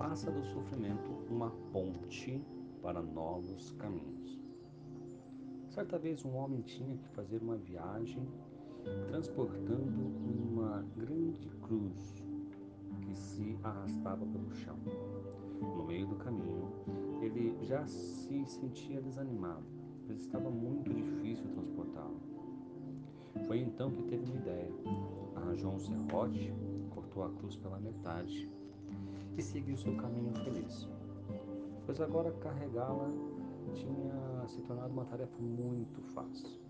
Faça do sofrimento uma ponte para novos caminhos. Certa vez um homem tinha que fazer uma viagem transportando uma grande cruz que se arrastava pelo chão. No meio do caminho, ele já se sentia desanimado, pois estava muito difícil transportá-la. Foi então que teve uma ideia. Arranjou um serrote, cortou a cruz pela metade e seguiu seu caminho feliz. Pois agora carregá-la tinha se tornado uma tarefa muito fácil.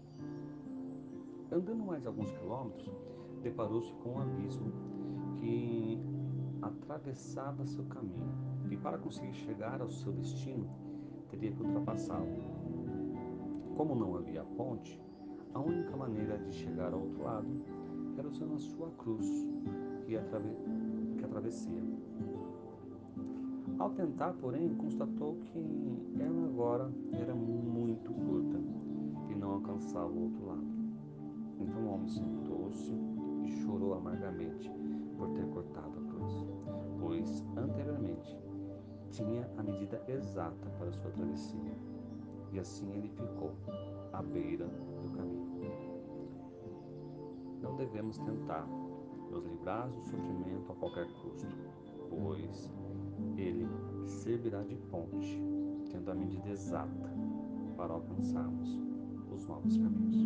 Andando mais alguns quilômetros, deparou-se com um abismo que atravessava seu caminho e, para conseguir chegar ao seu destino, teria que ultrapassá-lo. Como não havia ponte, a única maneira de chegar ao outro lado era usando a sua cruz que, atrave... que atravessia. Ao tentar, porém, constatou que ela agora era muito curta e não alcançava o outro lado. Então o homem sentou-se e chorou amargamente por ter cortado a cruz, pois anteriormente tinha a medida exata para sua travessia. E assim ele ficou à beira do caminho. Não devemos tentar nos livrar do sofrimento a qualquer custo, pois servirá de ponte, tendo a medida exata para alcançarmos os novos caminhos.